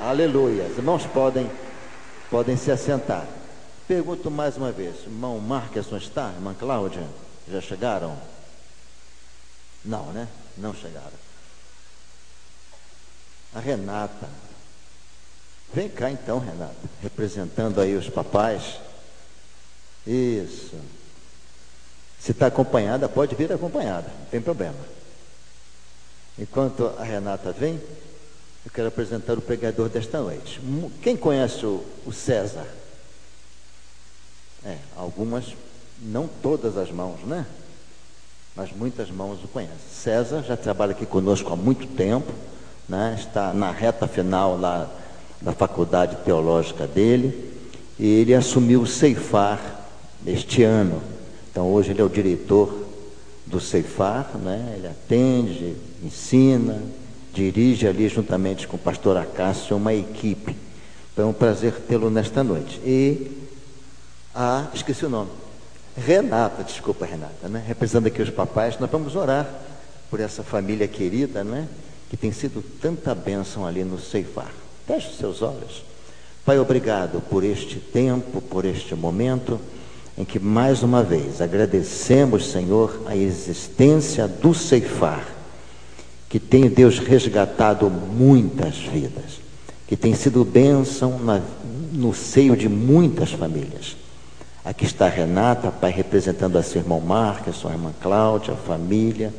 Aleluia. Os irmãos podem, podem se assentar. Pergunto mais uma vez, irmão Marqueson está? Irmã Cláudia? Já chegaram? Não, né? Não chegaram. A Renata. Vem cá então, Renata, representando aí os papais. Isso. Se está acompanhada, pode vir acompanhada, não tem problema. Enquanto a Renata vem, eu quero apresentar o pregador desta noite. Quem conhece o, César? É, algumas, não todas as mãos, né? Mas muitas mãos o conhecem. César já trabalha aqui conosco há muito tempo, né? está na reta final lá da faculdade teológica dele, e ele assumiu o Ceifar este ano. Então hoje ele é o diretor do Ceifar, né? ele atende, ensina, dirige ali juntamente com o pastor Acácio uma equipe. É um prazer tê-lo nesta noite. E a, esqueci o nome, Renata, desculpa Renata, né? representando aqui os papais, nós vamos orar por essa família querida, né? que tem sido tanta bênção ali no ceifar. Feche os seus olhos. Pai, obrigado por este tempo, por este momento em que mais uma vez agradecemos, Senhor, a existência do ceifar, que tem, Deus, resgatado muitas vidas, que tem sido bênção na, no seio de muitas famílias. Aqui está Renata, pai, representando a sua irmã Marca, a sua irmã Cláudia, a família,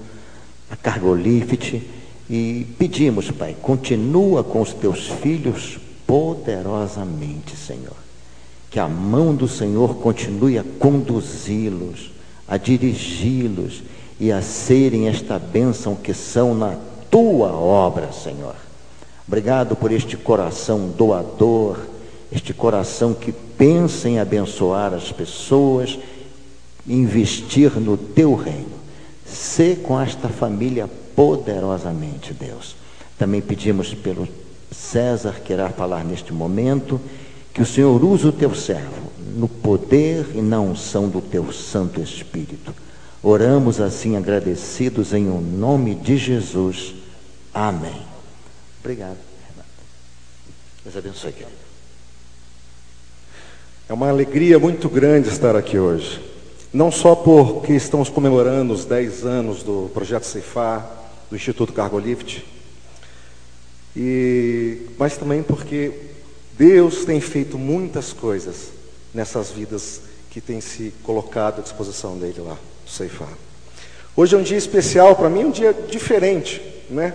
a Cargolifte, e pedimos, Pai, continua com os teus filhos poderosamente, Senhor. Que a mão do Senhor continue a conduzi-los, a dirigi-los e a serem esta bênção que são na tua obra, Senhor. Obrigado por este coração doador, este coração que pensa em abençoar as pessoas, investir no teu reino. Ser com esta família poderosamente, Deus. Também pedimos pelo César que irá falar neste momento, que o Senhor use o teu servo no poder e na unção do teu Santo Espírito. Oramos assim agradecidos em o nome de Jesus. Amém. Obrigado, Renato. Deus abençoe. É uma alegria muito grande estar aqui hoje. Não só porque estamos comemorando os 10 anos do Projeto Ceifar, do Instituto Cargolift, e, mas também porque Deus tem feito muitas coisas nessas vidas que têm se colocado à disposição dele lá, Ceifar. Hoje é um dia especial para mim, um dia diferente, né?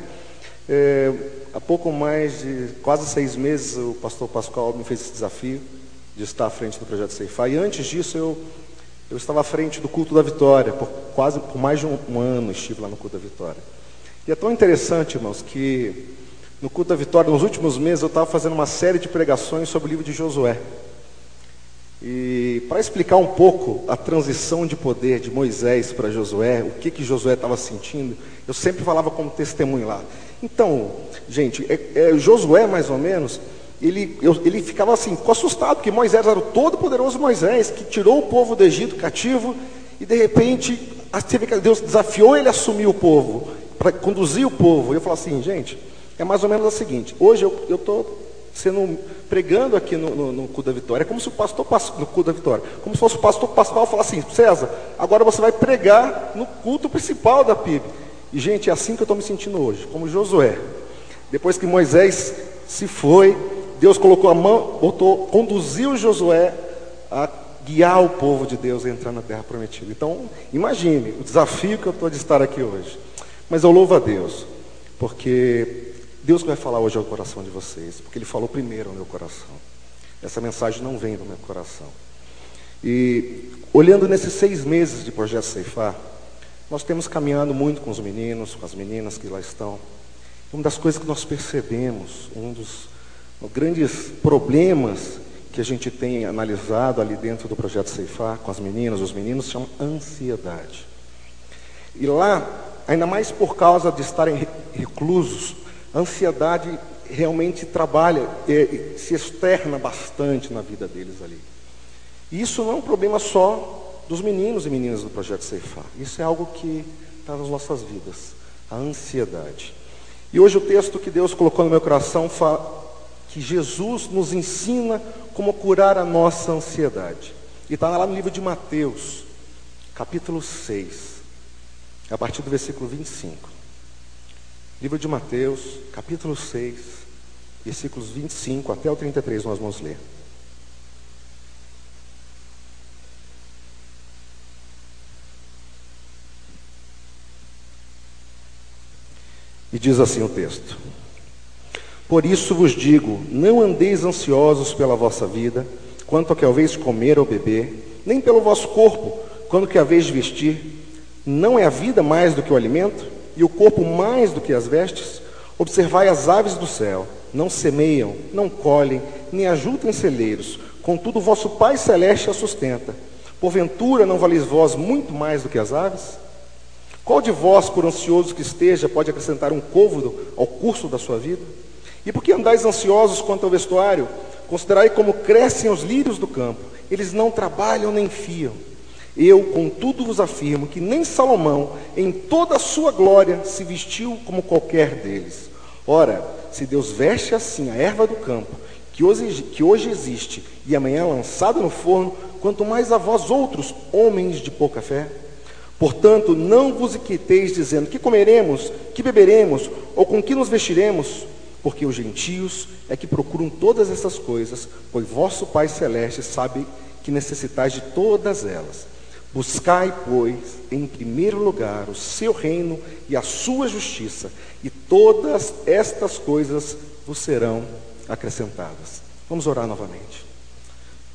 É, há pouco mais de quase seis meses o pastor Pascoal me fez esse desafio de estar à frente do projeto Ceifar. E antes disso eu, eu estava à frente do culto da vitória, por quase por mais de um, um ano estive lá no culto da vitória. E é tão interessante, irmãos, que no culto da vitória, nos últimos meses, eu estava fazendo uma série de pregações sobre o livro de Josué. E para explicar um pouco a transição de poder de Moisés para Josué, o que, que Josué estava sentindo, eu sempre falava como testemunho lá. Então, gente, é, é, Josué mais ou menos, ele, eu, ele ficava assim, assustado, porque Moisés era o todo-poderoso Moisés, que tirou o povo do Egito cativo, e de repente, Deus desafiou ele a assumir o povo para conduzir o povo. E eu falo assim, gente, é mais ou menos o seguinte: hoje eu estou sendo pregando aqui no, no, no culto da vitória, é como se o pastor no culto da vitória, como se fosse o pastor Pascoal falar assim, César, agora você vai pregar no culto principal da PIB. E gente, é assim que eu estou me sentindo hoje, como Josué. Depois que Moisés se foi, Deus colocou a mão, botou, conduziu Josué a guiar o povo de Deus a entrar na terra prometida. Então, imagine o desafio que eu estou de estar aqui hoje. Mas eu louvo a Deus, porque Deus vai falar hoje ao coração de vocês, porque Ele falou primeiro ao meu coração. Essa mensagem não vem do meu coração. E olhando nesses seis meses de projeto Ceifar, nós temos caminhado muito com os meninos, com as meninas que lá estão. Uma das coisas que nós percebemos, um dos grandes problemas que a gente tem analisado ali dentro do projeto Ceifar, com as meninas, os meninos, chama ansiedade. E lá ainda mais por causa de estarem reclusos, a ansiedade realmente trabalha, e, se externa bastante na vida deles ali. E isso não é um problema só dos meninos e meninas do Projeto Ceifar. Isso é algo que está nas nossas vidas, a ansiedade. E hoje o texto que Deus colocou no meu coração fala que Jesus nos ensina como curar a nossa ansiedade. E está lá no livro de Mateus, capítulo 6, a partir do versículo 25. Livro de Mateus, capítulo 6, versículos 25 até o 33, nós vamos ler. E diz assim o texto: Por isso vos digo: não andeis ansiosos pela vossa vida, quanto ao que haveis de comer ou beber, nem pelo vosso corpo, quanto ao que haveis de vestir. Não é a vida mais do que o alimento, e o corpo mais do que as vestes? Observai as aves do céu: não semeiam, não colhem, nem ajuntam em celeiros, contudo vosso Pai Celeste a sustenta. Porventura não valeis vós muito mais do que as aves? Qual de vós, por ansioso que esteja, pode acrescentar um côvado ao curso da sua vida? E por que andais ansiosos quanto ao vestuário? Considerai como crescem os lírios do campo. Eles não trabalham nem fiam. Eu, contudo, vos afirmo que nem Salomão, em toda a sua glória, se vestiu como qualquer deles. Ora, se Deus veste assim a erva do campo, que hoje, que hoje existe e amanhã é lançada no forno, quanto mais a vós outros, homens de pouca fé. Portanto, não vos inquieteis dizendo que comeremos, que beberemos, ou com que nos vestiremos, porque os gentios é que procuram todas essas coisas, pois vosso Pai Celeste sabe que necessitais de todas elas. Buscai, pois, em primeiro lugar o seu reino e a sua justiça, e todas estas coisas vos serão acrescentadas. Vamos orar novamente.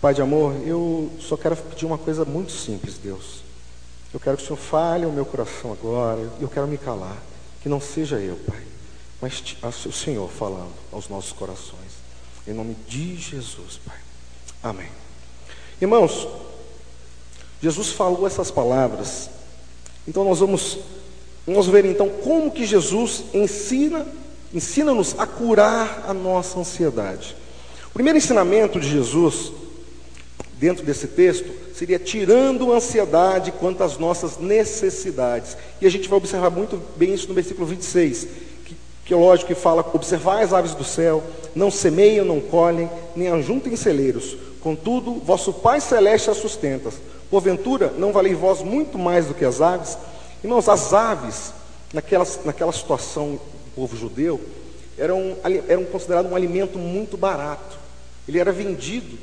Pai de amor, eu só quero pedir uma coisa muito simples, Deus. Eu quero que o Senhor fale o meu coração agora, e eu quero me calar. Que não seja eu, Pai, mas o Senhor falando aos nossos corações. Em nome de Jesus, Pai. Amém. Irmãos, Jesus falou essas palavras. Então nós vamos, vamos ver então como que Jesus ensina, ensina-nos a curar a nossa ansiedade. O primeiro ensinamento de Jesus, dentro desse texto, seria tirando a ansiedade quanto às nossas necessidades. E a gente vai observar muito bem isso no versículo 26, que, que é lógico que fala: observai as aves do céu, não semeiam, não colhem, nem ajuntem celeiros, contudo, vosso Pai Celeste as sustenta. Porventura, não valei vós muito mais do que as aves? Irmãos, as aves, naquela, naquela situação do povo judeu, eram, eram considerados um alimento muito barato. Ele era vendido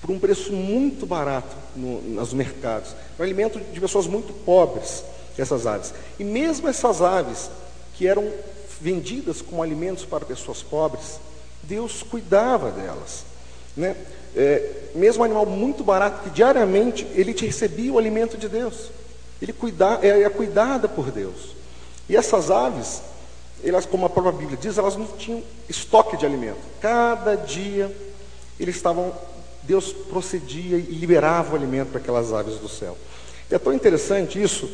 por um preço muito barato no, nos mercados. É um alimento de pessoas muito pobres, essas aves. E mesmo essas aves, que eram vendidas como alimentos para pessoas pobres, Deus cuidava delas. Né? É, mesmo um animal muito barato, que diariamente ele te recebia o alimento de Deus. Ele cuida, é, é cuidada por Deus. E essas aves, elas, como a própria Bíblia diz, elas não tinham estoque de alimento. Cada dia eles estavam Deus procedia e liberava o alimento para aquelas aves do céu. E é tão interessante isso,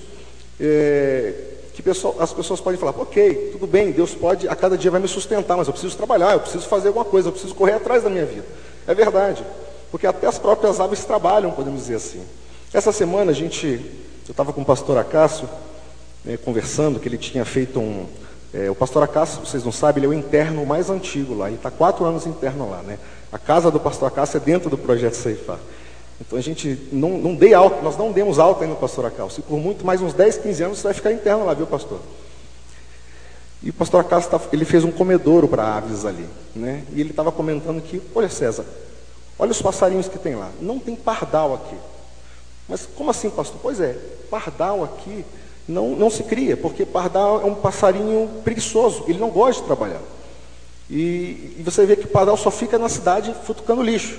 é, que pessoal, as pessoas podem falar, ok, tudo bem, Deus pode, a cada dia vai me sustentar, mas eu preciso trabalhar, eu preciso fazer alguma coisa, eu preciso correr atrás da minha vida. É verdade, porque até as próprias aves trabalham, podemos dizer assim. Essa semana a gente, eu estava com o pastor Acácio, né, conversando, que ele tinha feito um, é, o pastor Acácio, vocês não sabem, ele é o interno mais antigo lá, ele está quatro anos interno lá, né? A casa do pastor Acácio é dentro do projeto Ceifar. Então a gente não, não dei alta, nós não demos alta ainda no pastor Acácio. E por muito mais uns 10, 15 anos você vai ficar interno lá, viu, pastor? E o pastor Acácio ele fez um comedouro para aves ali, né? E ele estava comentando que, olha César, olha os passarinhos que tem lá. Não tem pardal aqui. Mas como assim, pastor? Pois é, pardal aqui não, não se cria, porque pardal é um passarinho preguiçoso, ele não gosta de trabalhar. E, e você vê que pardal só fica na cidade futucando lixo.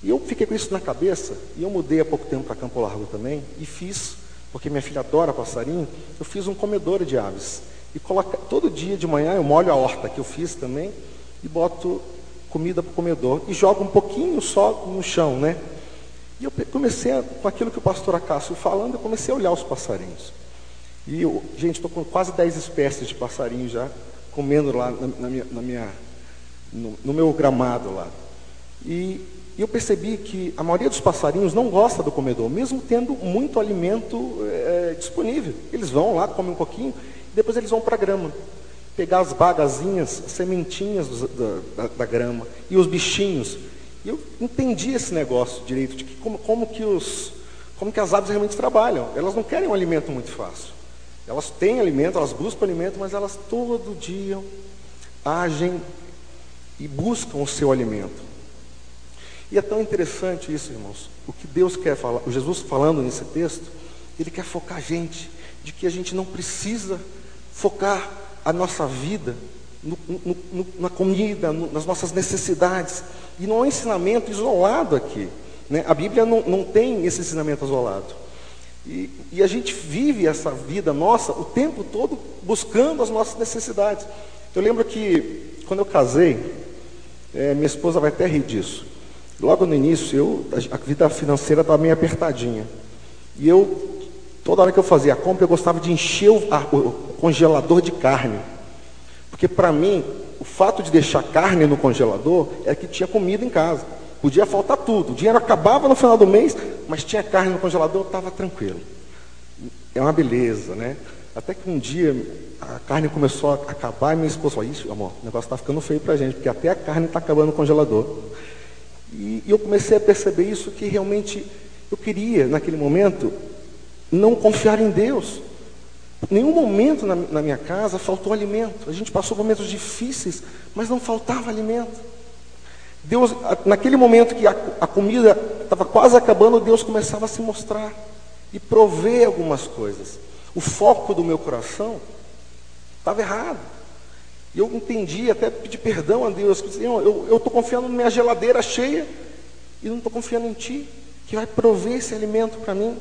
E eu fiquei com isso na cabeça, e eu mudei há pouco tempo para Campo Largo também, e fiz, porque minha filha adora passarinho, eu fiz um comedouro de aves. E coloca, todo dia de manhã eu molho a horta que eu fiz também, e boto comida para o comedor, e jogo um pouquinho só no chão, né? E eu comecei, a, com aquilo que o pastor Acácio falando, eu comecei a olhar os passarinhos. E eu, gente, estou com quase 10 espécies de passarinhos já comendo lá na, na minha, na minha no, no, meu gramado lá. E, e, eu percebi que a maioria dos passarinhos não gosta do comedor, mesmo tendo muito alimento é, disponível. Eles vão lá, comem um pouquinho, e depois eles vão para a grama. Pegar as bagazinhas, as sementinhas da, da, da, grama e os bichinhos. E eu entendi esse negócio direito, de que como, como, que os, como que as aves realmente trabalham. Elas não querem um alimento muito fácil. Elas têm alimento, elas buscam alimento, mas elas todo dia agem e buscam o seu alimento. E é tão interessante isso, irmãos. O que Deus quer falar, o Jesus falando nesse texto, ele quer focar a gente de que a gente não precisa focar a nossa vida no, no, no, na comida, nas nossas necessidades. E não é um ensinamento isolado aqui. Né? A Bíblia não, não tem esse ensinamento isolado. E, e, a gente vive essa vida nossa o tempo todo buscando as nossas necessidades. Eu lembro que quando eu casei, é, minha esposa vai até rir disso. Logo no início, eu, a vida financeira estava meio apertadinha. E eu, toda hora que eu fazia a compra, eu gostava de encher o, a, o congelador de carne. Porque para mim, o fato de deixar carne no congelador é que tinha comida em casa. Podia faltar tudo. O dinheiro acabava no final do mês, mas tinha carne no congelador, estava tranquilo. É uma beleza, né? Até que um dia a carne começou a acabar e minha esposa falou, isso, amor, o negócio está ficando feio para a gente, porque até a carne está acabando no congelador. E, e eu comecei a perceber isso, que realmente eu queria, naquele momento, não confiar em Deus. Nenhum momento na, na, minha casa faltou alimento. A gente passou momentos difíceis, mas não faltava alimento. Deus, naquele momento que a, a comida estava quase acabando, Deus começava a se mostrar e prover algumas coisas. O foco do meu coração estava errado. E eu entendi, até pedi perdão a Deus, que Senhor, eu estou confiando na minha geladeira cheia e não estou confiando em Ti, que vai prover esse alimento para mim.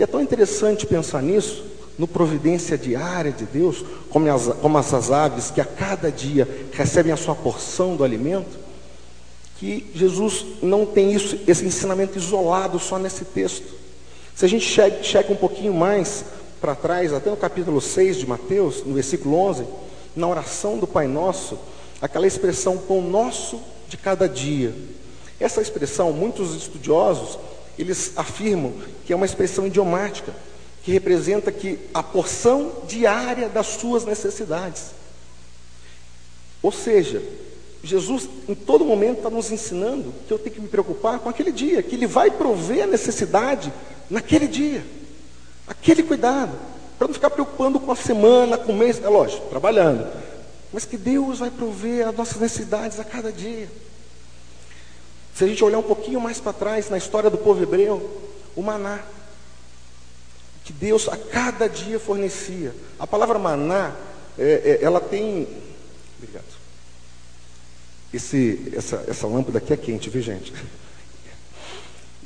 E é tão interessante pensar nisso, no providência diária de Deus, como, as, como essas aves que a cada dia recebem a sua porção do alimento, que Jesus não tem isso, esse ensinamento isolado só nesse texto. Se a gente checa, checa um pouquinho mais para trás, até no capítulo 6 de Mateus, no versículo 11, na oração do Pai Nosso, aquela expressão pão nosso de cada dia. Essa expressão, muitos estudiosos, eles afirmam que é uma expressão idiomática, que representa que a porção diária das suas necessidades. Ou seja, Jesus em todo momento está nos ensinando que eu tenho que me preocupar com aquele dia, que Ele vai prover a necessidade naquele dia. Aquele cuidado, para não ficar preocupando com a semana, com o mês, é lógico, trabalhando, mas que Deus vai prover as nossas necessidades a cada dia. Se a gente olhar um pouquinho mais para trás na história do povo hebreu, o maná, que Deus a cada dia fornecia. A palavra maná, é, é, ela tem. Obrigado. Esse, essa, essa lâmpada aqui é quente, viu gente?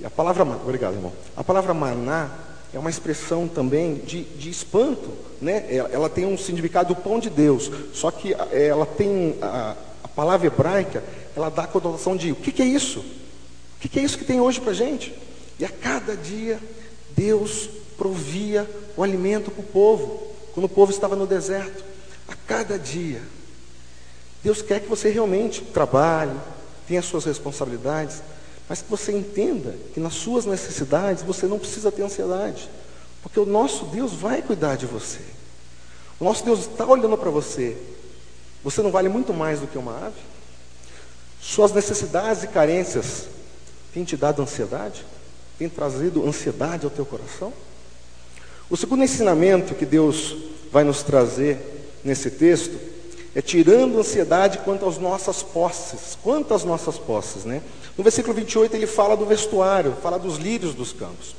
E a palavra, obrigado, irmão. A palavra maná é uma expressão também de, de espanto, né? Ela, ela, tem um significado do pão de Deus, só que é, ela tem a, palavra hebraica, ela dá a conotação de o que, que é isso? O que, que é isso que tem hoje para gente? E a cada dia Deus provia o alimento para o povo, quando o povo estava no deserto. A cada dia, Deus quer que você realmente trabalhe, tenha suas responsabilidades, mas que você entenda que nas suas necessidades você não precisa ter ansiedade, porque o nosso Deus vai cuidar de você. O nosso Deus está olhando para você. Você não vale muito mais do que uma ave? Suas necessidades e carências têm te dado ansiedade? Tem trazido ansiedade ao teu coração? O segundo ensinamento que Deus vai nos trazer nesse texto é tirando ansiedade quanto às nossas posses. Quanto às nossas posses, né? No versículo 28 ele fala do vestuário, fala dos lírios dos campos.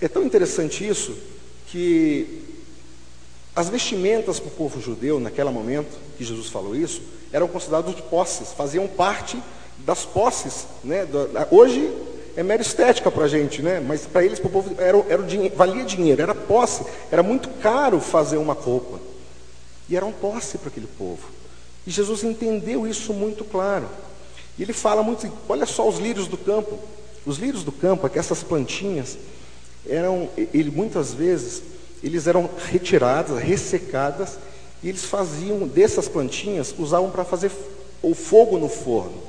É tão interessante isso que as vestimentas para o povo judeu, naquele momento que Jesus falou isso, eram consideradas posses, faziam parte das posses. Né? Hoje é mera estética para a gente, né? mas para eles, para o povo, era, era dinheiro, valia dinheiro, era posse, era muito caro fazer uma roupa. E era um posse para aquele povo. E Jesus entendeu isso muito claro. E ele fala muito, assim, olha só os lírios do campo. Os lírios do campo, é que essas plantinhas, eram, ele muitas vezes, eles eram retiradas, ressecadas, e eles faziam dessas plantinhas, usavam para fazer o fogo no forno.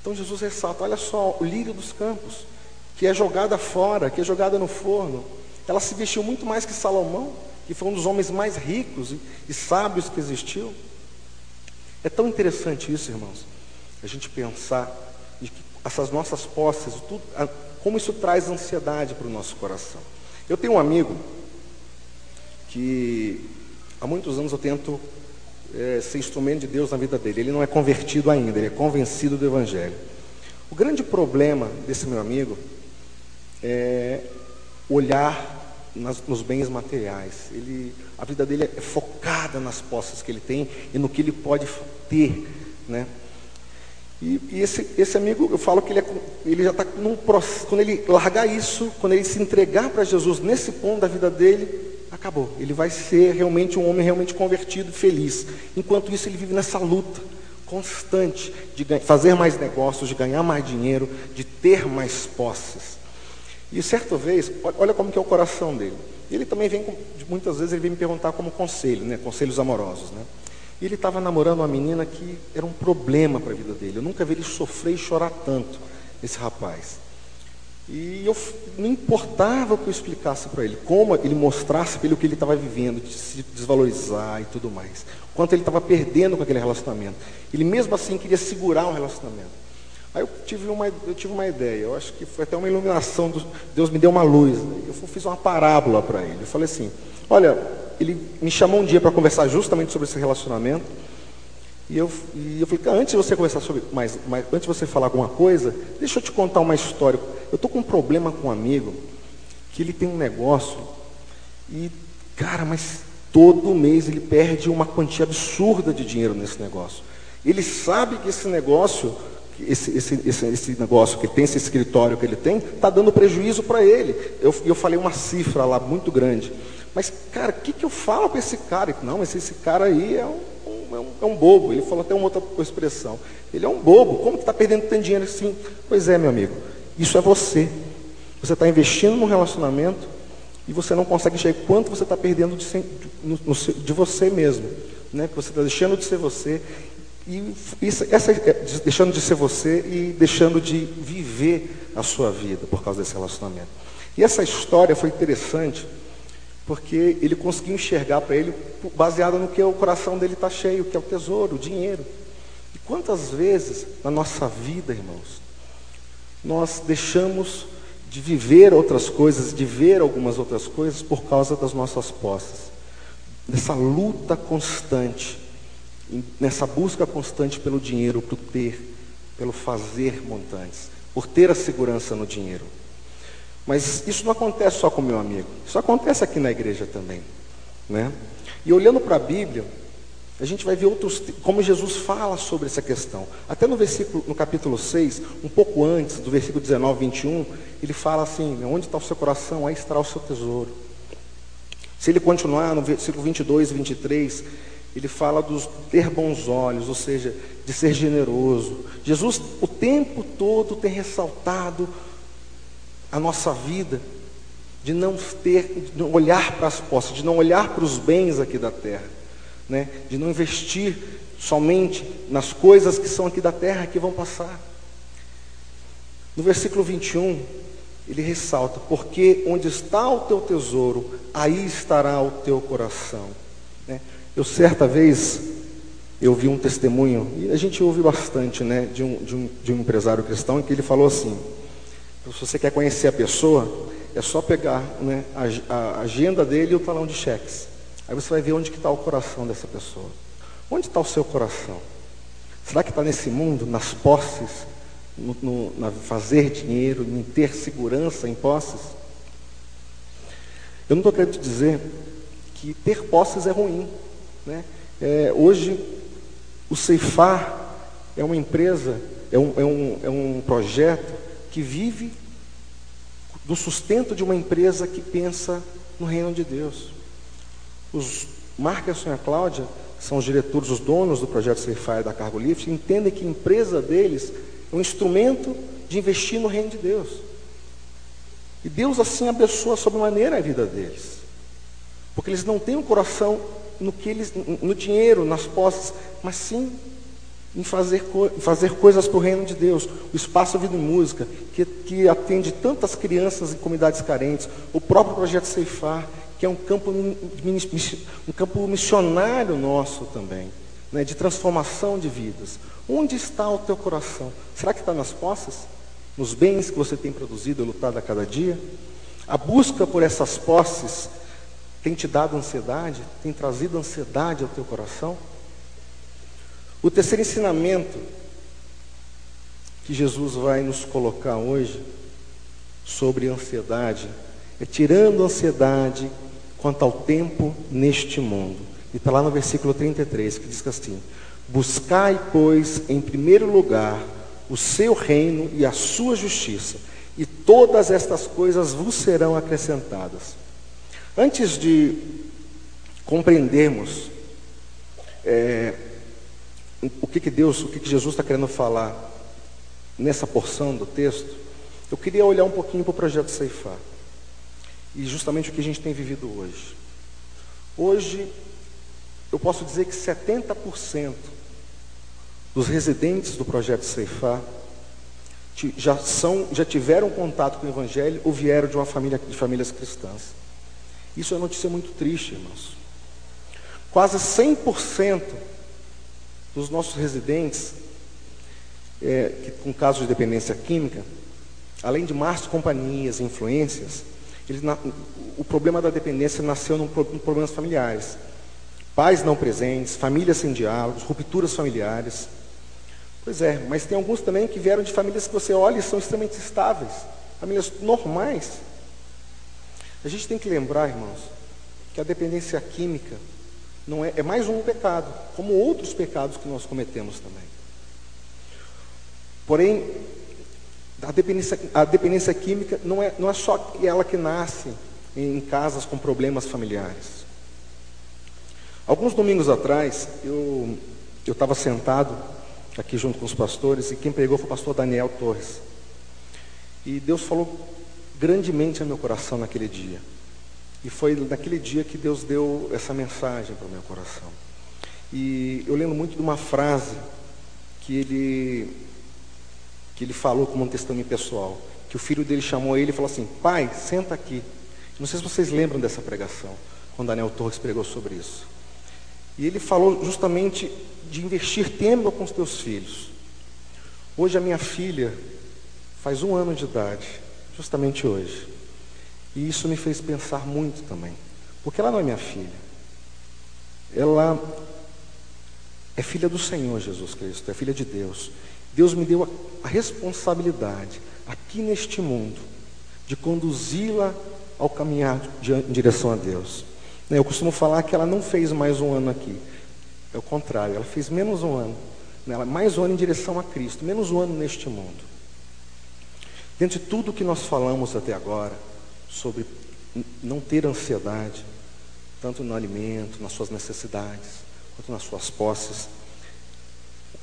Então Jesus ressalta, olha só, o lírio dos campos, que é jogada fora, que é jogada no forno. Ela se vestiu muito mais que Salomão, que foi um dos homens mais ricos e, e sábios que existiu. É tão interessante isso, irmãos, a gente pensar de que essas nossas posses, tudo, como isso traz ansiedade para o nosso coração. Eu tenho um amigo que há muitos anos eu tento é, ser instrumento de Deus na vida dele. Ele não é convertido ainda, ele é convencido do Evangelho. O grande problema desse meu amigo é olhar nas, nos bens materiais. Ele, a vida dele é focada nas posses que ele tem e no que ele pode ter, né? E, e esse, esse amigo, eu falo que ele, é, ele já está num processo, quando ele largar isso, quando ele se entregar para Jesus nesse ponto da vida dele, acabou. Ele vai ser realmente um homem realmente convertido, feliz. Enquanto isso, ele vive nessa luta constante de fazer mais negócios, de ganhar mais dinheiro, de ter mais posses. E certa vez, olha como que é o coração dele. Ele também vem, muitas vezes ele vem me perguntar como conselho, né? conselhos amorosos. Né? E ele estava namorando uma menina que era um problema para a vida dele. Eu nunca vi ele sofrer e chorar tanto, esse rapaz. E eu não importava que eu explicasse para ele, como ele mostrasse para ele o que ele estava vivendo, de se desvalorizar e tudo mais. Quanto ele estava perdendo com aquele relacionamento. Ele mesmo assim queria segurar um relacionamento. Aí eu tive uma, eu tive uma ideia, eu acho que foi até uma iluminação, do, Deus me deu uma luz. Eu fiz uma parábola para ele. Eu falei assim: olha, ele me chamou um dia para conversar justamente sobre esse relacionamento. E eu, e eu falei, antes de você conversar sobre, mas, mas antes de você falar alguma coisa, deixa eu te contar uma história. Eu estou com um problema com um amigo que ele tem um negócio e, cara, mas todo mês ele perde uma quantia absurda de dinheiro nesse negócio. Ele sabe que esse negócio, esse, esse, esse, esse negócio que tem, esse escritório que ele tem, está dando prejuízo para ele. Eu, eu falei uma cifra lá muito grande. Mas, cara, o que, que eu falo para esse cara? Não, mas esse cara aí é um é um, é um bobo. Ele falou até uma outra expressão. Ele é um bobo. Como que está perdendo tanto dinheiro assim? Pois é, meu amigo. Isso é você. Você está investindo num relacionamento e você não consegue enxergar quanto você está perdendo de, de, de, você mesmo. Né? Você está deixando de ser você e isso, essa, é, deixando de ser você e deixando de viver a sua vida por causa desse relacionamento. E essa história foi interessante porque ele conseguiu enxergar para ele baseado no que o coração dele está cheio, que é o tesouro, o dinheiro. E quantas vezes na nossa vida, irmãos, nós deixamos de viver outras coisas, de ver algumas outras coisas por causa das nossas posses. Nessa luta constante, nessa busca constante pelo dinheiro, por ter, pelo fazer montantes, por ter a segurança no dinheiro. Mas isso não acontece só com meu amigo, isso acontece aqui na igreja também. Né? E olhando para a Bíblia, a gente vai ver outros, como Jesus fala sobre essa questão. Até no versículo, no capítulo 6, um pouco antes do versículo 19, 21, ele fala assim: onde está o seu coração, aí estará o seu tesouro. Se ele continuar no versículo 22 e 23, ele fala dos ter bons olhos, ou seja, de ser generoso. Jesus o tempo todo tem ressaltado a nossa vida de não ter, de não olhar para as posses, de não olhar para os bens aqui da terra, né? de não investir somente nas coisas que são aqui da terra que vão passar. No versículo 21, ele ressalta: Porque onde está o teu tesouro, aí estará o teu coração. Né? Eu certa vez eu vi um testemunho, e a gente ouve bastante, né, de um, de um, de um empresário cristão, em que ele falou assim: se você quer conhecer a pessoa, é só pegar né, a, a, agenda dele e o talão de cheques. Aí você vai ver onde está o coração dessa pessoa. Onde está o seu coração? Será que está nesse mundo, nas posses, no, no na fazer dinheiro, em ter segurança em posses? Eu não estou querendo dizer que ter posses é ruim. Né? É, hoje, o Ceifar é uma empresa, é um, é um, é um projeto que vive do sustento de uma empresa que pensa no reino de Deus. Os Marcos e a Cláudia são os diretores, os donos do projeto Ceifai da Cargo Lift, entendem que a empresa deles é um instrumento de investir no reino de Deus. E Deus assim abençoa sobremaneira a vida deles. Porque eles não têm um coração no que eles no dinheiro, nas posses, mas sim em fazer, fazer coisas para o reino de Deus. O Espaço Vida e Música, que, que atende tantas crianças em comunidades carentes. O próprio projeto Ceifar, que é um campo, um campo missionário nosso também, né, de transformação de vidas. Onde está o teu coração? Será que está nas posses? Nos bens que você tem produzido e lutado a cada dia? A busca por essas posses tem te dado ansiedade? Tem trazido ansiedade ao teu coração? O terceiro ensinamento que Jesus vai nos colocar hoje sobre ansiedade tirando a ansiedade quanto ao tempo neste mundo. E está lá no versículo 33 que diz assim: Buscai, pois, em primeiro lugar o seu reino e a sua justiça, e todas estas coisas vos serão acrescentadas. Antes de compreendermos é, o que, que Deus, o que, que Jesus está querendo falar nessa porção do texto, eu queria olhar um pouquinho para o projeto Ceifar. E justamente o que a gente tem vivido hoje. Hoje, eu posso dizer que 70% dos residentes do projeto Ceifar já, são, já tiveram contato com o Evangelho ou vieram de uma família de famílias cristãs. Isso é notícia muito triste, irmãos. Quase 100% dos nossos residentes, é, que, com casos de dependência química, além de más companhias, influências, na, o problema da dependência nasceu em problemas familiares. Pais não presentes, famílias sem diálogos, rupturas familiares. Pois é, mas tem alguns também que vieram de famílias que você olha e são extremamente estáveis, famílias normais. A gente tem que lembrar, irmãos, que a dependência química não é, é mais um pecado, como outros pecados que nós cometemos também. Porém, a dependência, a dependência química não é, não é só ela que nasce em casas com problemas familiares. Alguns domingos atrás, eu estava sentado aqui junto com os pastores e quem pregou foi o pastor Daniel Torres. E Deus falou grandemente ao meu coração naquele dia. E foi naquele dia que Deus deu essa mensagem para o meu coração. E eu lembro muito de uma frase que ele, que ele falou como um testemunho pessoal. Que o filho dele chamou ele e falou assim: Pai, senta aqui. Não sei se vocês lembram dessa pregação, quando Daniel Torres pregou sobre isso. E ele falou justamente de investir tempo com os teus filhos. Hoje a minha filha faz um ano de idade, justamente hoje. E isso me fez pensar muito também. Porque ela não é minha filha. Ela é filha do Senhor Jesus Cristo, é filha de Deus. Deus me deu a, responsabilidade, aqui neste mundo, de conduzi-la ao caminhar em direção a Deus. Eu costumo falar que ela não fez mais um ano aqui. É o contrário, ela fez menos um ano. Né, ela, mais um ano em direção a Cristo, menos um ano neste mundo. Dentro de tudo que nós falamos até agora, sobre não ter ansiedade, tanto no alimento, nas suas necessidades, quanto nas suas posses.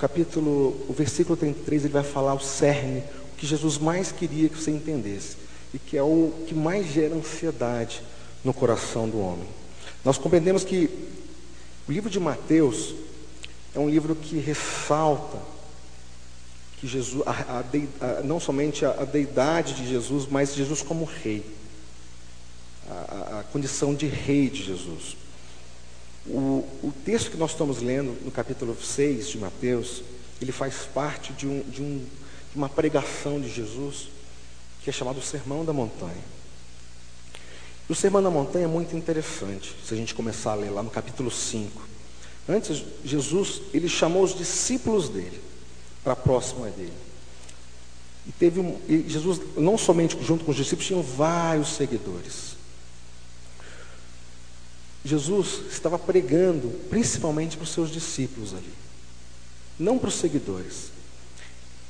Capítulo, o versículo 33, ele vai falar o cerne, o que Jesus mais queria que você entendesse, e que é o que mais gera ansiedade no coração do homem. Nós compreendemos que o livro de Mateus é um livro que ressalta que Jesus, a, a, a, não somente a, deidade de Jesus, mas Jesus como rei a condição de rei de Jesus. O, o, texto que nós estamos lendo no capítulo 6 de Mateus, ele faz parte de, um, de, um, de uma pregação de Jesus que é chamado Sermão da Montanha. O Sermão da Montanha é muito interessante, se a gente começar a ler lá no capítulo 5. Antes, Jesus, ele chamou os discípulos dele para próximo dele. E teve um, e Jesus, não somente junto com os discípulos, tinham vários seguidores. Jesus estava pregando principalmente para os seus discípulos ali, não para os seguidores.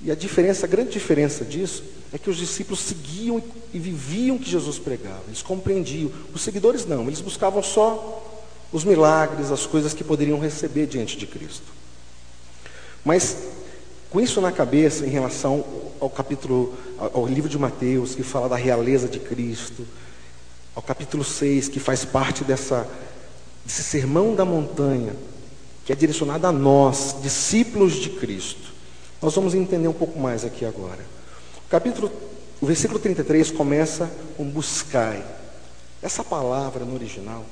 E a diferença, a grande diferença disso é que os discípulos seguiam e viviam o que Jesus pregava, eles compreendiam. Os seguidores não, eles buscavam só os milagres, as coisas que poderiam receber diante de Cristo. Mas com isso na cabeça, em relação ao capítulo, ao livro de Mateus, que fala da realeza de Cristo, ao capítulo 6, que faz parte dessa, desse sermão da montanha, que é direcionado a nós, discípulos de Cristo. Nós vamos entender um pouco mais aqui agora. O capítulo, o versículo 33 começa com buscai. Essa palavra no original,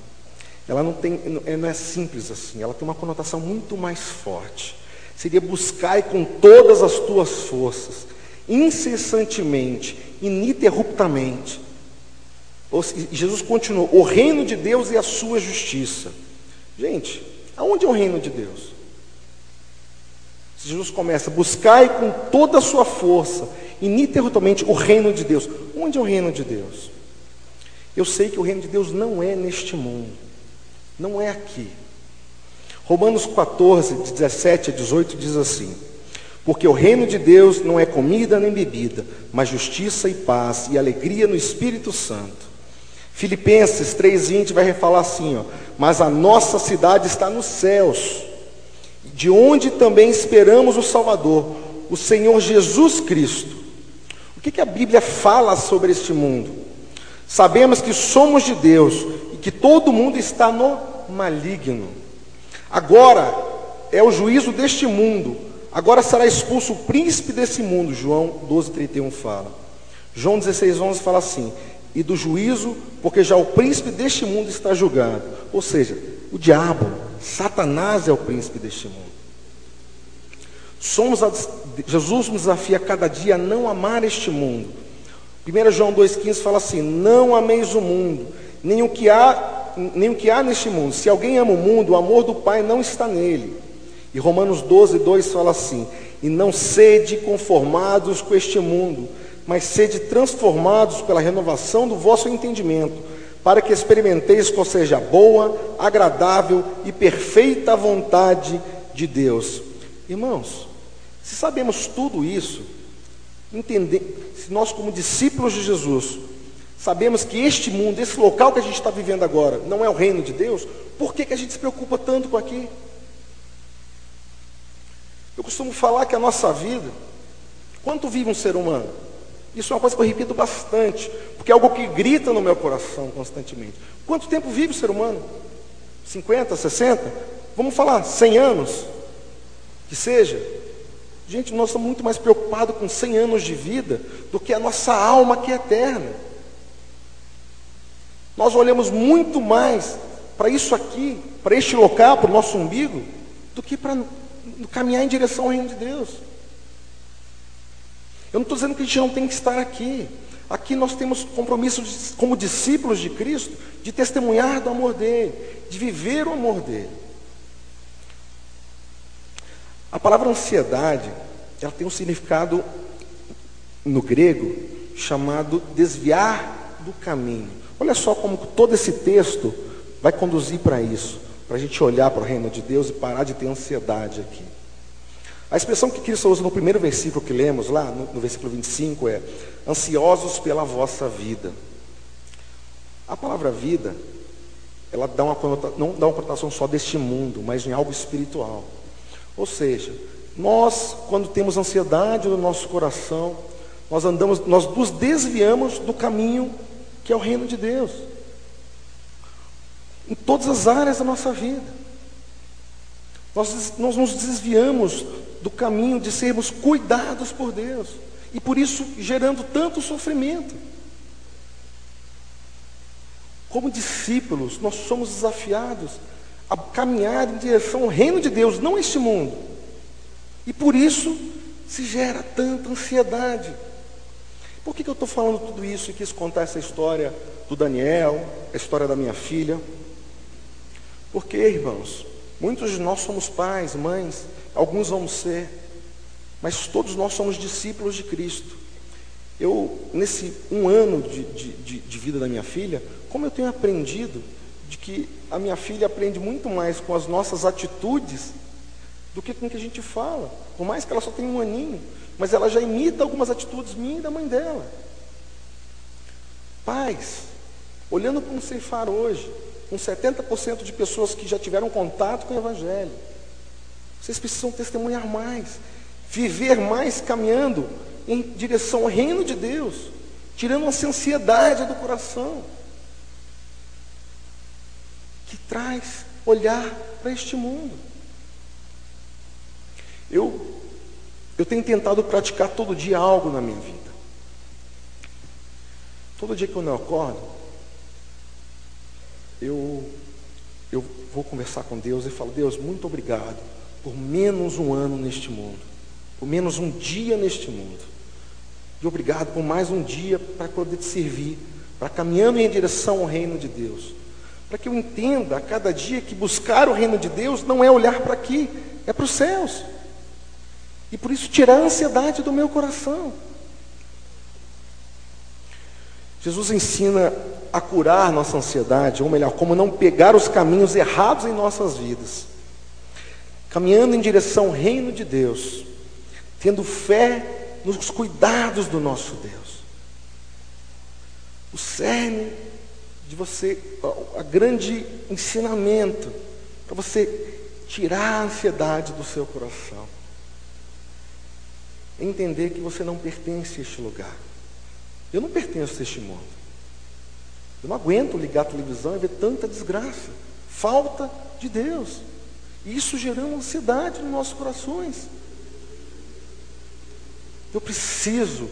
ela não, tem, não é simples assim, ela tem uma conotação muito mais forte. Seria buscar com todas as tuas forças, incessantemente, ininterruptamente. Jesus continuou: o reino de Deus e a sua justiça. Gente, aonde é o reino de Deus? Jesus começa: buscai com toda a sua força, ininterruptamente, o reino de Deus. Onde é o reino de Deus? Eu sei que o reino de Deus não é neste mundo, não é aqui. Romanos 14, de 17 a 18 diz assim: Porque o reino de Deus não é comida nem bebida, mas justiça e paz e alegria no Espírito Santo. Filipenses 3,20 vai falar assim: ó, Mas a nossa cidade está nos céus, de onde também esperamos o Salvador, o Senhor Jesus Cristo. O que, que a Bíblia fala sobre este mundo? Sabemos que somos de Deus e que todo mundo está no maligno. Agora é o juízo deste mundo. Agora será expulso o príncipe desse mundo. João 12,31 fala. João 16,11 fala assim: E do juízo, porque já o príncipe deste mundo está julgado. Ou seja, o diabo, Satanás é o príncipe deste mundo. Somos a, Jesus nos desafia cada dia a não amar este mundo 1 João 2,15 fala assim: Não ameis o mundo, nem o, que há, nem o que há neste mundo. Se alguém ama o mundo, o amor do Pai não está nele. E Romanos 12, 2 fala assim: E não sede conformados com este mundo, mas sede transformados pela renovação do vosso entendimento, para que experimenteis qual seja a boa, agradável e perfeita vontade de Deus. Irmãos, se sabemos tudo isso, entender, se nós, como discípulos de Jesus, sabemos que este mundo, esse local que a gente está vivendo agora, não é o reino de Deus, por que, que a gente se preocupa tanto com aqui? Eu costumo falar que a nossa vida, quanto vive um ser humano? Isso é uma coisa que eu repito bastante, porque é algo que grita no meu coração constantemente. Quanto tempo vive o ser humano? 50, 60? Vamos falar, 100 anos? Que seja. Gente, nós estamos muito mais preocupados com 100 anos de vida do que a nossa alma que é eterna. Nós olhamos muito mais para isso aqui, para este local, para o nosso umbigo, do que para caminhar em direção ao reino de Deus. Eu não estou dizendo que a gente não tem que estar aqui. Aqui nós temos compromisso de, como discípulos de Cristo de testemunhar do amor dele, de viver o amor dele. A palavra ansiedade, ela tem um significado no grego chamado desviar do caminho. Olha só como todo esse texto vai conduzir para isso, para a gente olhar para o reino de Deus e parar de ter ansiedade aqui. A expressão que Cristo usa no primeiro versículo que lemos, lá no, no versículo 25, é ansiosos pela vossa vida. A palavra vida, ela dá uma não dá uma conotação só deste mundo, mas em algo espiritual. Ou seja, nós, quando temos ansiedade no nosso coração, nós andamos, nós nos desviamos do caminho que é o reino de Deus. Em todas as áreas da nossa vida. Nós, nós nos desviamos do caminho de sermos cuidados por Deus. E por isso gerando tanto sofrimento. Como discípulos, nós somos desafiados a caminhar em direção ao reino de Deus, não este mundo. E por isso se gera tanta ansiedade. Por que, que eu estou falando tudo isso e quis contar essa história do Daniel, a história da minha filha? Porque, irmãos, muitos de nós somos pais, mães, alguns vamos ser, mas todos nós somos discípulos de Cristo. Eu, nesse um ano de, de, de vida da minha filha, como eu tenho aprendido de que a minha filha aprende muito mais com as nossas atitudes do que com o que a gente fala. Por mais que ela só tenha um aninho, mas ela já imita algumas atitudes minhas e da mãe dela. Pais, olhando para um ceifar hoje, com 70% de pessoas que já tiveram contato com o Evangelho, vocês precisam testemunhar mais, viver mais caminhando em direção ao reino de Deus, tirando essa ansiedade do coração que traz olhar para este mundo. Eu, eu tenho tentado praticar todo dia algo na minha vida. Todo dia que eu não acordo, eu, eu vou conversar com Deus e falo, Deus, muito obrigado por menos um ano neste mundo, por menos um dia neste mundo. E obrigado por mais um dia para poder te servir, para caminhando em direção ao reino de Deus. Para que eu entenda a cada dia que buscar o reino de Deus não é olhar para aqui, é para os céus. E por isso tirar a ansiedade do meu coração. Jesus ensina a curar nossa ansiedade, ou melhor, como não pegar os caminhos errados em nossas vidas. Caminhando em direção ao reino de Deus, tendo fé nos cuidados do nosso Deus. O cerne de você, a grande ensinamento para você tirar a ansiedade do seu coração. Entender que você não pertence a este lugar. Eu não pertenço a este mundo. Eu não aguento ligar a televisão e ver tanta desgraça. Falta de Deus. Isso gerando ansiedade nos nossos corações. Eu preciso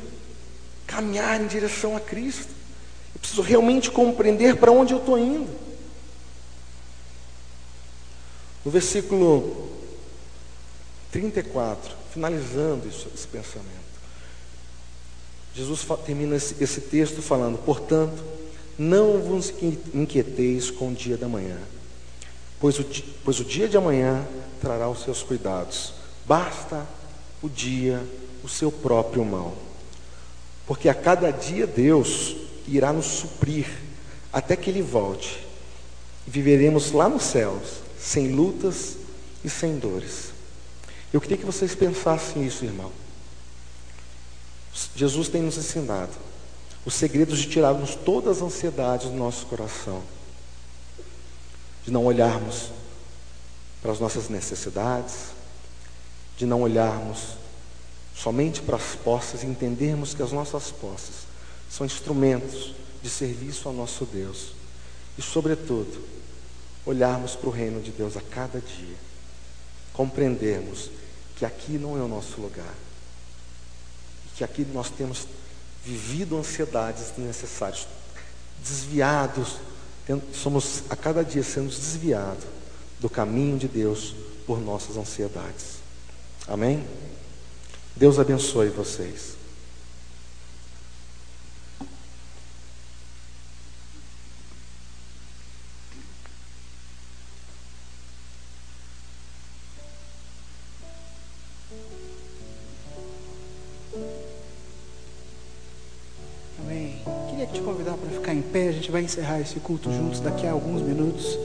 caminhar em direção a Cristo. Eu preciso realmente compreender para onde eu estou indo. No versículo 34, finalizando isso, esse pensamento. Jesus termina esse, esse texto falando: Portanto, não vos inquieteis com o dia da manhã, pois o, pois o dia de amanhã trará os seus cuidados. Basta o dia o seu próprio mal. Porque a cada dia Deus irá nos suprir até que Ele volte. E viveremos lá nos céus, sem lutas e sem dores. Eu queria que vocês pensassem isso, irmão. Jesus tem nos ensinado os segredos de tirarmos todas as ansiedades do nosso coração, de não olharmos para as nossas necessidades, de não olharmos somente para as posses e entendermos que as nossas posses são instrumentos de serviço ao nosso Deus e, sobretudo, olharmos para o reino de Deus a cada dia, compreendermos que aqui não é o nosso lugar que aqui nós temos vivido ansiedades desnecessárias, desviados, somos a cada dia sendo desviados do caminho de Deus por nossas ansiedades. Amém? Deus abençoe vocês. Gente vai encerrar esse culto juntos daqui a alguns minutos.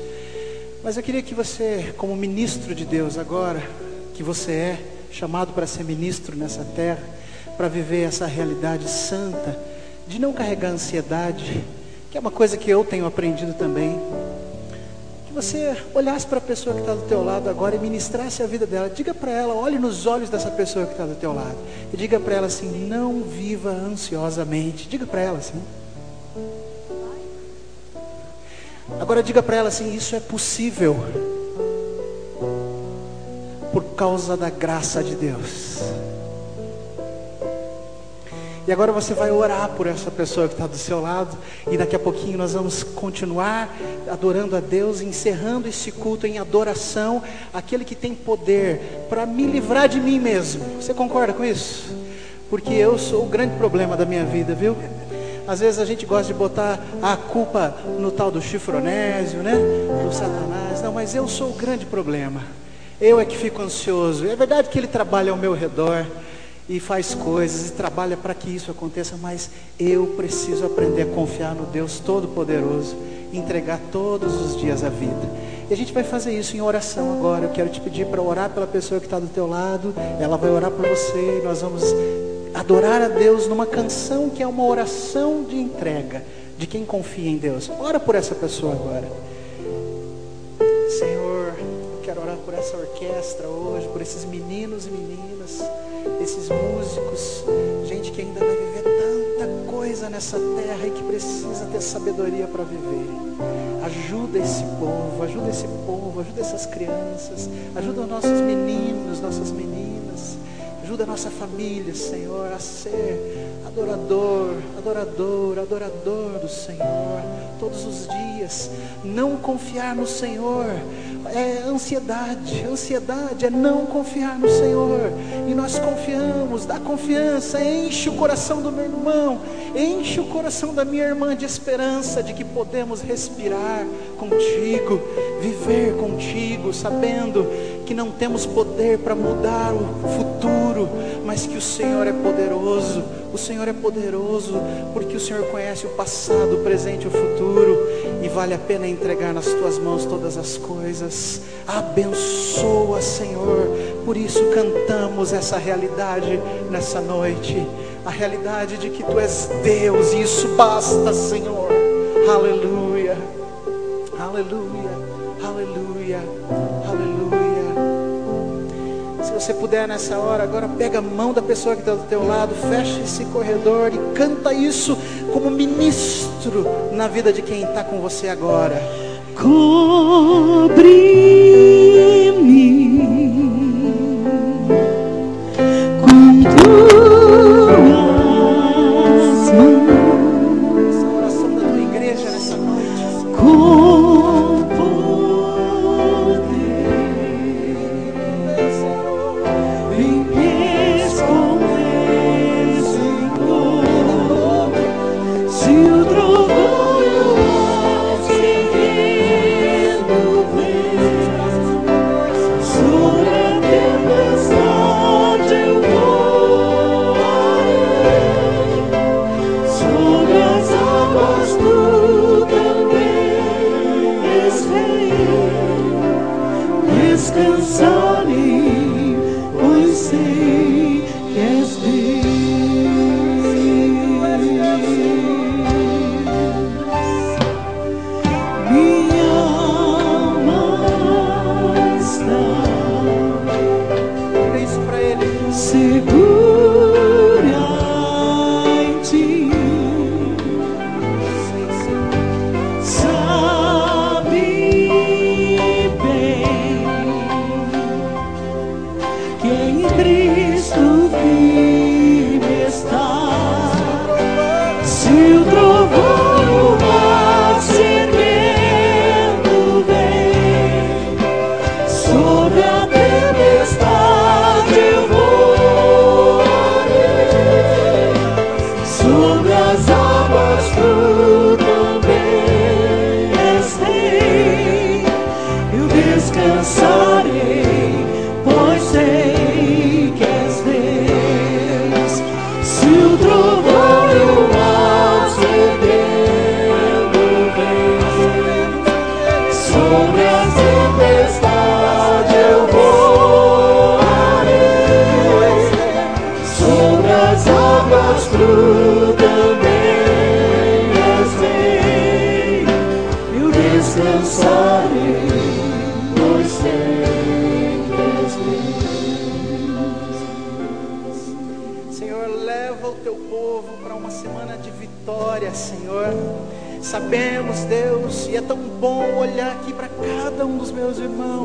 Mas eu queria que você, como ministro de Deus agora, que você é, chamado para ser ministro nessa terra, para viver essa realidade santa, de não carregar ansiedade, que é uma coisa que eu tenho aprendido também. Que você olhasse para a pessoa que está do teu lado agora e ministrasse a vida dela. Diga para ela, olhe nos olhos dessa pessoa que está do teu lado. E diga para ela assim, não viva ansiosamente. Diga para ela assim. Agora diga para ela assim: isso é possível por causa da graça de Deus. E agora você vai orar por essa pessoa que está do seu lado. E daqui a pouquinho nós vamos continuar adorando a Deus, encerrando esse culto em adoração, aquele que tem poder para me livrar de mim mesmo. Você concorda com isso? Porque eu sou o grande problema da minha vida, viu? Às vezes a gente gosta de botar a culpa no tal do chifronésio, né? Do Satanás. Não, mas eu sou o grande problema. Eu é que fico ansioso. É verdade que ele trabalha ao meu redor e faz coisas e trabalha para que isso aconteça, mas eu preciso aprender a confiar no Deus Todo-Poderoso, entregar todos os dias a vida. E a gente vai fazer isso em oração agora. Eu quero te pedir para orar pela pessoa que está do teu lado. Ela vai orar por você e nós vamos adorar a Deus numa canção que é uma oração de entrega de quem confia em Deus. Ora por essa pessoa agora. Senhor, quero orar por essa orquestra hoje, por esses meninos e meninas, esses músicos, gente que ainda vai viver tanta coisa nessa terra e que precisa ter sabedoria para viver. Ajuda esse povo, ajuda esse povo, ajuda essas crianças, ajuda os nossos meninos, nossas meninas Ajuda a nossa família, Senhor, a ser adorador, adorador, adorador do Senhor todos os dias. Não confiar no Senhor é ansiedade, ansiedade é não confiar no Senhor. E nós confiamos, dá confiança, enche o coração do meu irmão, enche o coração da minha irmã de esperança de que podemos respirar contigo, viver contigo, sabendo que não temos poder para mudar o futuro, mas que o Senhor é poderoso. O Senhor é poderoso porque o Senhor conhece o passado, o presente e o futuro e vale a pena entregar nas tuas mãos todas as coisas. Abençoa, Senhor. Por isso cantamos essa realidade nessa noite, a realidade de que tu és Deus e isso basta, Senhor. Aleluia. Aleluia. Você puder nessa hora, agora pega a mão da pessoa que está do teu lado, fecha esse corredor e canta isso como ministro na vida de quem está com você agora.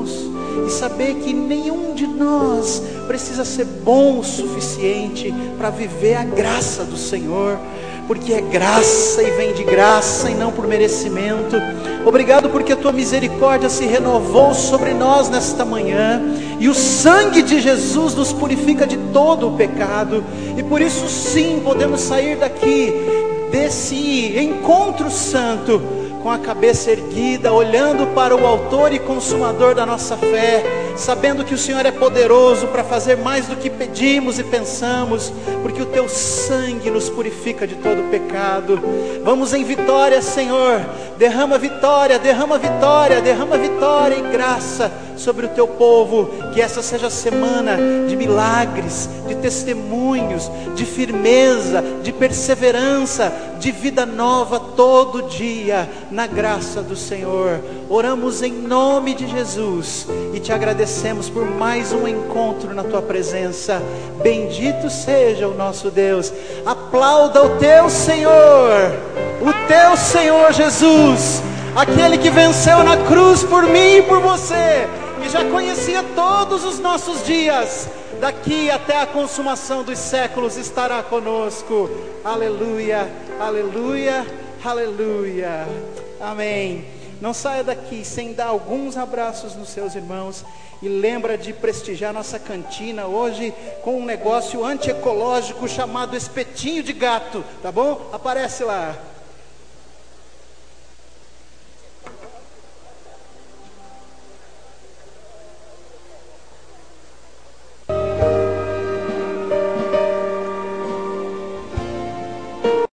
Irmãos e saber que nenhum de nós precisa ser bom o suficiente para viver a graça do Senhor, porque é graça e vem de graça e não por merecimento. Obrigado porque a tua misericórdia se renovou sobre nós nesta manhã e o sangue de Jesus nos purifica de todo o pecado, e por isso sim podemos sair daqui desse encontro santo com a cabeça erguida, olhando para o Autor e Consumador da nossa fé, sabendo que o Senhor é poderoso para fazer mais do que pedimos e pensamos, porque o Teu sangue nos purifica de todo pecado. Vamos em vitória, Senhor. Derrama vitória, derrama vitória, derrama vitória e graça sobre o Teu povo. Que essa seja semana de milagres, de testemunhos, de firmeza, de perseverança, de vida nova todo dia, na graça do Senhor. Oramos em nome de Jesus e te agradecemos por mais um encontro na tua presença. Bendito seja o nosso Deus. Aplauda o teu Senhor, o teu Senhor Jesus, aquele que venceu na cruz por mim e por você, e já conhecia todos os nossos dias. daqui até a consumação dos séculos estará conosco. Aleluia, aleluia, aleluia. Amém. Não saia daqui sem dar alguns abraços nos seus irmãos. E lembra de prestigiar nossa cantina hoje com um negócio antiecológico chamado espetinho de gato, tá bom? Aparece lá.